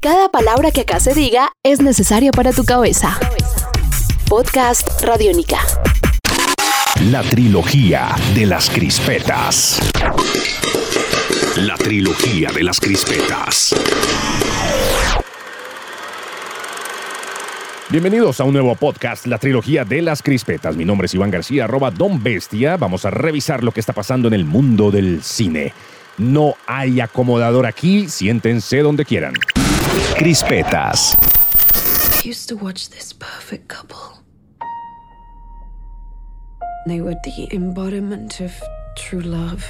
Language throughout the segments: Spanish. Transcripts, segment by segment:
Cada palabra que acá se diga es necesaria para tu cabeza. Podcast Radiónica. La trilogía de las crispetas. La trilogía de las crispetas. Bienvenidos a un nuevo podcast, la trilogía de las crispetas. Mi nombre es Iván García, arroba Don Bestia. Vamos a revisar lo que está pasando en el mundo del cine. No hay acomodador aquí, siéntense donde quieran. Crispetas. I used to watch this perfect couple. They were the embodiment of true love.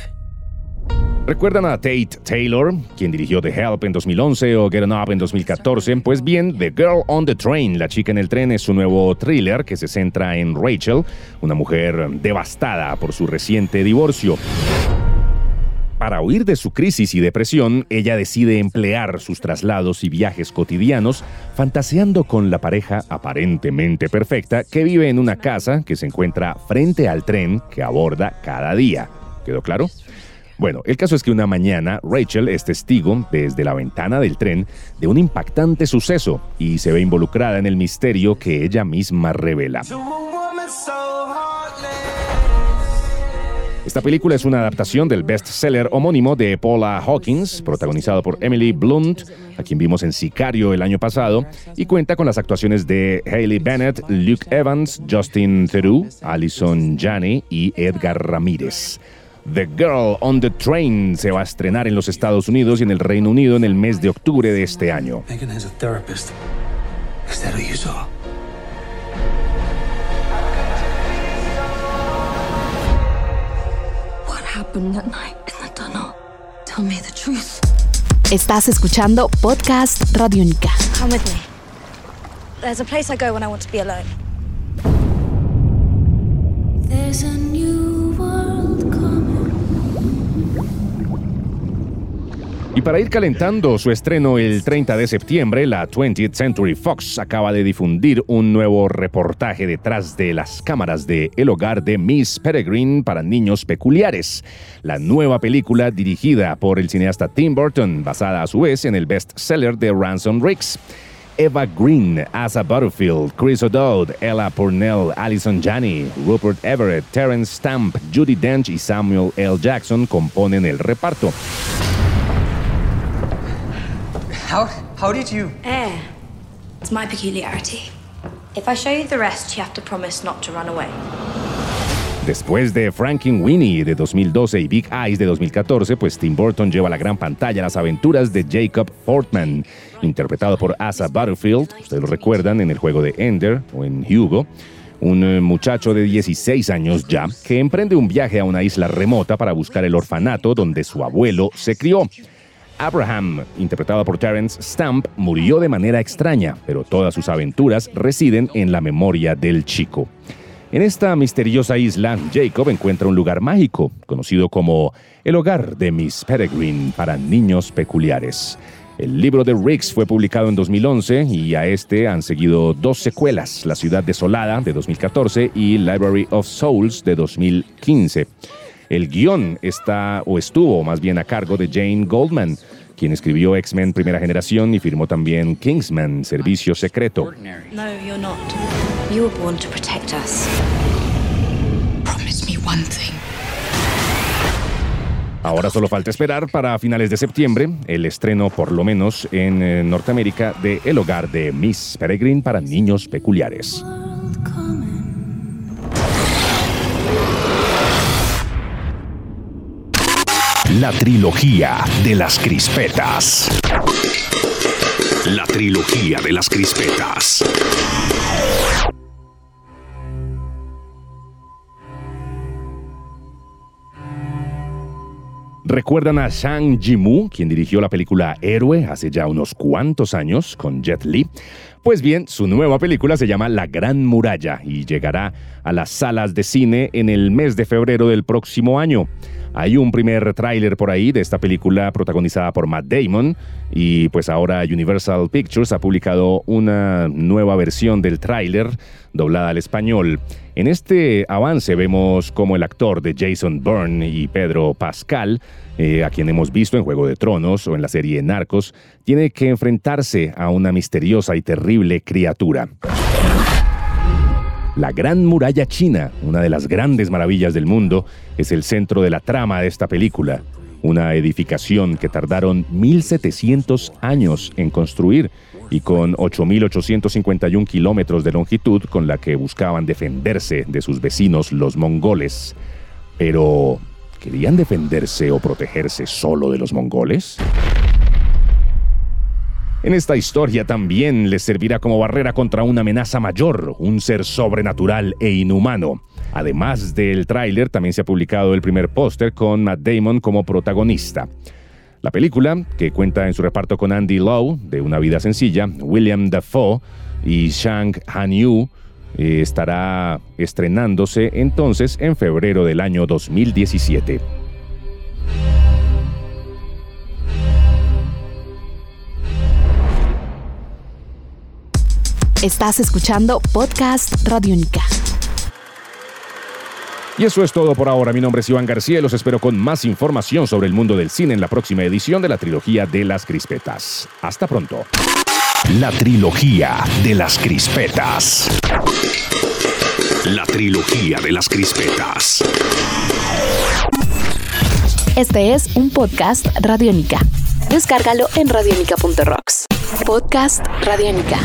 ¿Recuerdan a Tate Taylor, quien dirigió The Help en 2011 o Get Up en 2014? Pues bien, The Girl on the Train, La chica en el tren, es su nuevo thriller que se centra en Rachel, una mujer devastada por su reciente divorcio. Para huir de su crisis y depresión, ella decide emplear sus traslados y viajes cotidianos fantaseando con la pareja aparentemente perfecta que vive en una casa que se encuentra frente al tren que aborda cada día. ¿Quedó claro? Bueno, el caso es que una mañana Rachel es testigo desde la ventana del tren de un impactante suceso y se ve involucrada en el misterio que ella misma revela. Esta película es una adaptación del bestseller homónimo de Paula Hawkins, protagonizado por Emily Blunt, a quien vimos en Sicario el año pasado, y cuenta con las actuaciones de Hayley Bennett, Luke Evans, Justin Theroux, Alison Janney y Edgar Ramírez. The Girl on the Train se va a estrenar en los Estados Unidos y en el Reino Unido en el mes de octubre de este año. Happened that night in the tunnel? Tell me the truth. Estás escuchando Podcast Radiónica. Come with me. There's a place I go when I want to be alone. There's a Y para ir calentando su estreno el 30 de septiembre, la 20th Century Fox acaba de difundir un nuevo reportaje detrás de las cámaras de El hogar de Miss Peregrine para niños peculiares. La nueva película dirigida por el cineasta Tim Burton, basada a su vez en el bestseller de Ransom Riggs. Eva Green, Asa Butterfield, Chris O'Dowd, Ella Purnell, Alison Janney, Rupert Everett, Terence Stamp, Judy Dench y Samuel L. Jackson componen el reparto. How how did you Air. It's my peculiarity. If I show you the rest, you have to promise not to run away. Después de Frankenweenie de 2012 y Big Eyes de 2014, pues Tim Burton lleva a la gran pantalla las aventuras de Jacob Portman, interpretado por Asa Butterfield, ustedes lo recuerdan en el juego de Ender o en Hugo, un eh, muchacho de 16 años ya, que emprende un viaje a una isla remota para buscar el orfanato donde su abuelo se crió. Abraham, interpretado por Terence Stamp, murió de manera extraña, pero todas sus aventuras residen en la memoria del chico. En esta misteriosa isla, Jacob encuentra un lugar mágico, conocido como el hogar de Miss Peregrine para niños peculiares. El libro de Riggs fue publicado en 2011 y a este han seguido dos secuelas, La ciudad desolada de 2014 y Library of Souls de 2015. El guion está o estuvo más bien a cargo de Jane Goldman, quien escribió X-Men Primera Generación y firmó también Kingsman Servicio Secreto. No, you're not. You were born to protect us. Promise me one thing. Ahora solo falta esperar para finales de septiembre el estreno, por lo menos en eh, Norteamérica, de El hogar de Miss Peregrine para niños peculiares. La trilogía de las crispetas. La trilogía de las crispetas. ¿Recuerdan a Shang Jimu, quien dirigió la película Héroe hace ya unos cuantos años con Jet Li? Pues bien, su nueva película se llama La Gran Muralla y llegará a las salas de cine en el mes de febrero del próximo año. Hay un primer tráiler por ahí de esta película protagonizada por Matt Damon y pues ahora Universal Pictures ha publicado una nueva versión del tráiler doblada al español. En este avance vemos como el actor de Jason Bourne y Pedro Pascal, eh, a quien hemos visto en Juego de Tronos o en la serie Narcos, tiene que enfrentarse a una misteriosa y terrible criatura. La Gran Muralla China, una de las grandes maravillas del mundo, es el centro de la trama de esta película. Una edificación que tardaron 1700 años en construir y con 8.851 kilómetros de longitud con la que buscaban defenderse de sus vecinos los mongoles. Pero, ¿querían defenderse o protegerse solo de los mongoles? En esta historia también les servirá como barrera contra una amenaza mayor, un ser sobrenatural e inhumano. Además del tráiler, también se ha publicado el primer póster con Matt Damon como protagonista. La película, que cuenta en su reparto con Andy Lau, de Una vida sencilla, William Dafoe y Shang Han-yu, eh, estará estrenándose entonces en febrero del año 2017. Estás escuchando Podcast Radiónica. Y eso es todo por ahora. Mi nombre es Iván García y los espero con más información sobre el mundo del cine en la próxima edición de la trilogía de las crispetas. Hasta pronto. La trilogía de las crispetas. La trilogía de las crispetas. Este es un podcast Radiónica. Descárgalo en radiónica.rocks. Podcast Radiónica.